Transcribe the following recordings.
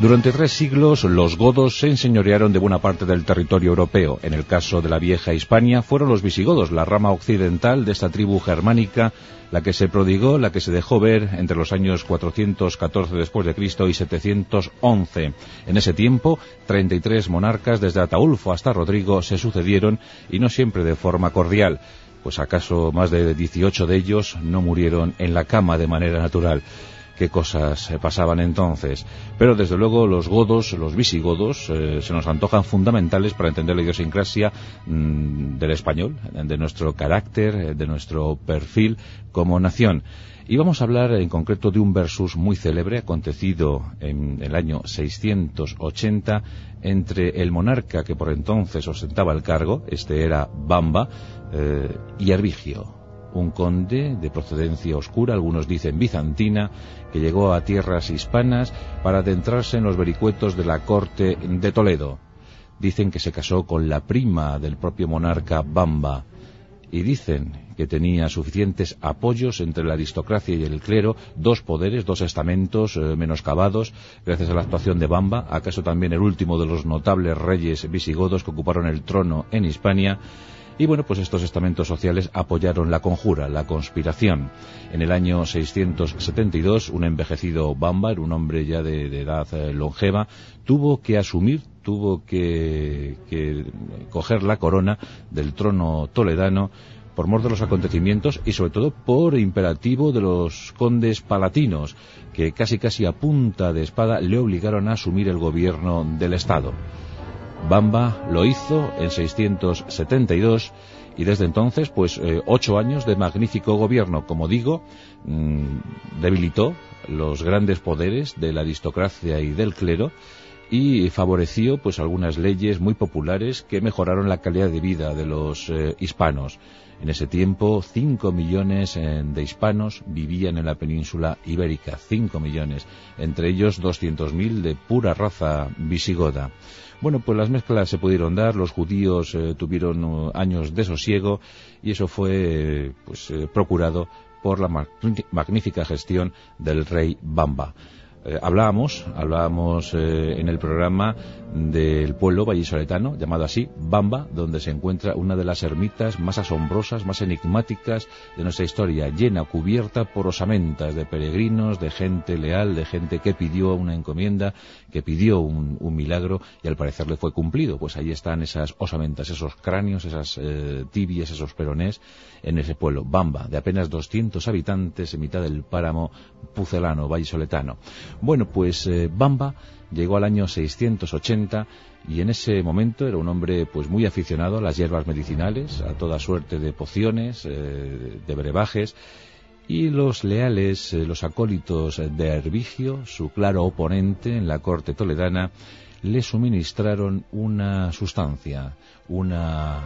Durante tres siglos, los godos se enseñorearon de buena parte del territorio europeo. En el caso de la vieja Hispania, fueron los visigodos, la rama occidental de esta tribu germánica, la que se prodigó, la que se dejó ver entre los años 414 después de Cristo y 711. En ese tiempo, 33 monarcas, desde Ataulfo hasta Rodrigo, se sucedieron y no siempre de forma cordial. Pues acaso más de 18 de ellos no murieron en la cama de manera natural qué cosas pasaban entonces. Pero desde luego los godos, los visigodos, eh, se nos antojan fundamentales para entender la idiosincrasia mm, del español, de nuestro carácter, eh, de nuestro perfil como nación. Y vamos a hablar en concreto de un versus muy célebre acontecido en el año 680 entre el monarca que por entonces ostentaba el cargo, este era Bamba, eh, y Arbigio un conde de procedencia oscura, algunos dicen bizantina, que llegó a tierras hispanas para adentrarse en los vericuetos de la corte de Toledo. Dicen que se casó con la prima del propio monarca Bamba y dicen que tenía suficientes apoyos entre la aristocracia y el clero, dos poderes, dos estamentos eh, menoscabados, gracias a la actuación de Bamba, acaso también el último de los notables reyes visigodos que ocuparon el trono en Hispania, y bueno, pues estos estamentos sociales apoyaron la conjura, la conspiración. En el año 672, un envejecido Bamba, un hombre ya de, edad eh, longeva, tuvo que asumir, tuvo que, coger la corona del trono toledano por mor de los acontecimientos y sobre todo por imperativo de los condes palatinos, que casi casi a punta de espada le obligaron a asumir el gobierno del Estado. Bamba lo hizo en 672 y desde entonces, pues eh, ocho años de magnífico gobierno, como digo, mm, debilitó los grandes poderes de la aristocracia y del clero y favoreció pues algunas leyes muy populares que mejoraron la calidad de vida de los eh, hispanos. En ese tiempo, cinco millones eh, de hispanos vivían en la península ibérica, cinco millones, entre ellos mil de pura raza visigoda. Bueno, pues las mezclas se pudieron dar, los judíos eh, tuvieron uh, años de sosiego y eso fue pues, procurado por la magnífica gestión del rey Bamba. Eh, hablábamos, hablábamos eh, en el programa del pueblo vallisoletano, llamado así, Bamba, donde se encuentra una de las ermitas más asombrosas, más enigmáticas de nuestra historia, llena, cubierta por osamentas de peregrinos, de gente leal, de gente que pidió una encomienda, que pidió un, milagro y al parecer le fue cumplido. Pues ahí están esas osamentas, esos cráneos, esas eh, tibias, esos peronés en ese pueblo, Bamba, de apenas 200 habitantes en mitad del páramo pucelano, vallisoletano. Bueno, pues eh, Bamba llegó al año 680 y en ese momento era un hombre pues muy aficionado a las hierbas medicinales, a toda suerte de pociones, eh, de brebajes y los leales, eh, los acólitos de Hervigio, su claro oponente en la corte toledana, le suministraron una sustancia, una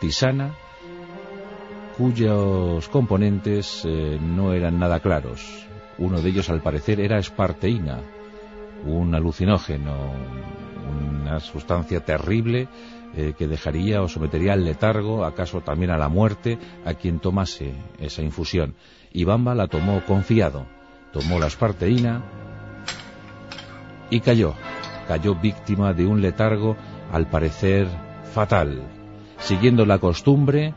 tisana, cuyos componentes no eran nada claros. Uno de ellos, al parecer, era esparteína, un alucinógeno, una sustancia terrible eh, que dejaría o sometería al letargo, acaso también a la muerte, a quien tomase esa infusión. Y Bamba la tomó confiado, tomó la esparteína y cayó, cayó víctima de un letargo al parecer fatal. Siguiendo la costumbre,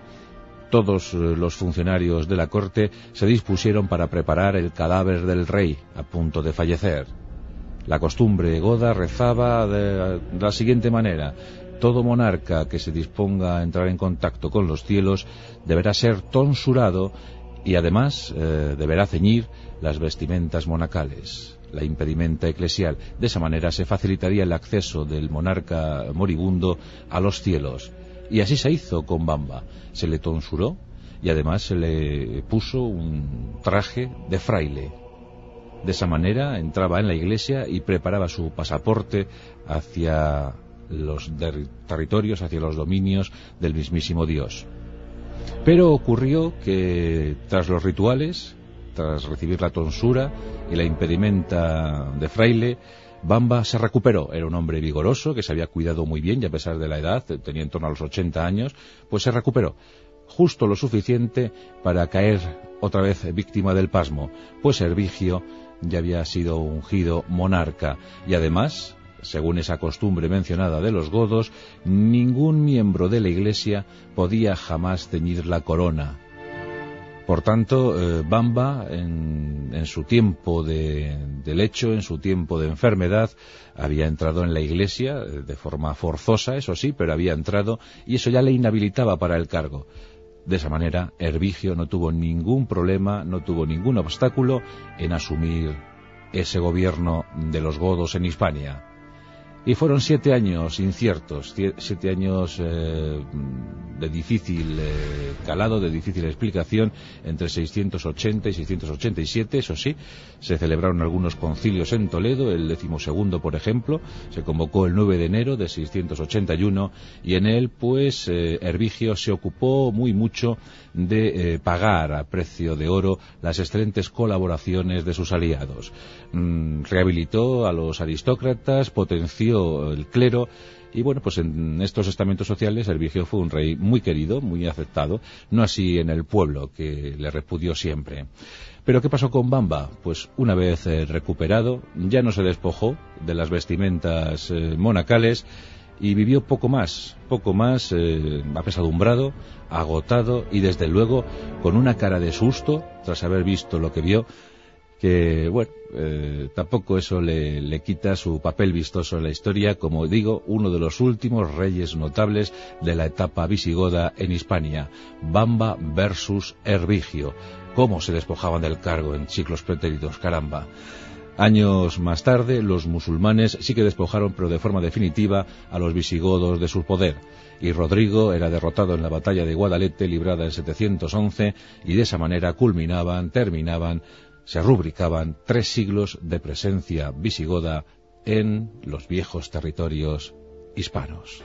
todos eh, los funcionarios de la corte se dispusieron para preparar el cadáver del rey a punto de fallecer. La costumbre goda rezaba de la siguiente manera. Todo monarca que se disponga a entrar en contacto con los cielos deberá ser tonsurado y además eh, deberá ceñir las vestimentas monacales. la impedimenta eclesial. De esa manera se facilitaría el acceso del monarca moribundo a los cielos. Y así se hizo con Bamba. Se le tonsuró y además se le puso un traje de fraile. De esa manera entraba en la iglesia y preparaba su pasaporte hacia los territorios, hacia los dominios del mismísimo Dios. Pero ocurrió que tras los rituales, tras recibir la tonsura y la impedimenta de fraile, Bamba se recuperó. Era un hombre vigoroso que se había cuidado muy bien y a pesar de la edad, tenía en torno a los 80 años, pues se recuperó justo lo suficiente para caer otra vez víctima del pasmo, pues Hervigio ya había sido ungido monarca y además, según esa costumbre mencionada de los godos, ningún miembro de la Iglesia podía jamás ceñir la corona. Por tanto, eh, Bamba, en, su tiempo de, lecho, en su tiempo de enfermedad, había entrado en la iglesia eh, de forma forzosa, eso sí, pero había entrado y eso ya le inhabilitaba para el cargo. De esa manera, Hervigio no tuvo ningún problema, no tuvo ningún obstáculo en asumir ese gobierno de los godos en Hispania. Y fueron siete años inciertos, siete años eh, de difícil eh, calado, de difícil explicación, entre 680 y 687, eso sí, se celebraron algunos concilios en Toledo, el decimosegundo, por ejemplo, se convocó el 9 de enero de 681 y en él, pues, eh, Hervigio se ocupó muy mucho de eh, pagar a precio de oro las excelentes colaboraciones de sus aliados. Mm, rehabilitó a los aristócratas, potenció el clero y bueno, pues en estos estamentos sociales Hervigio fue un rey muy querido, muy aceptado, no así en el pueblo, que le repudió siempre. Pero ¿qué pasó con Bamba? Pues una vez eh, recuperado, ya no se despojó de las vestimentas eh, monacales y vivió poco más, poco más eh, apesadumbrado, agotado y desde luego con una cara de susto tras haber visto lo que vio que, bueno, eh, tampoco eso le, quita su papel vistoso en la historia, como digo, uno de los últimos reyes notables de la etapa visigoda en Hispania, Bamba versus Hervigio. ¿Cómo se despojaban del cargo en siglos pretéritos? Caramba. Años más tarde, los musulmanes sí que despojaron, pero de forma definitiva, a los visigodos de su poder. Y Rodrigo era derrotado en la batalla de Guadalete, librada en 711, y de esa manera culminaban, terminaban se rubricaban tres siglos de presencia visigoda en los viejos territorios hispanos.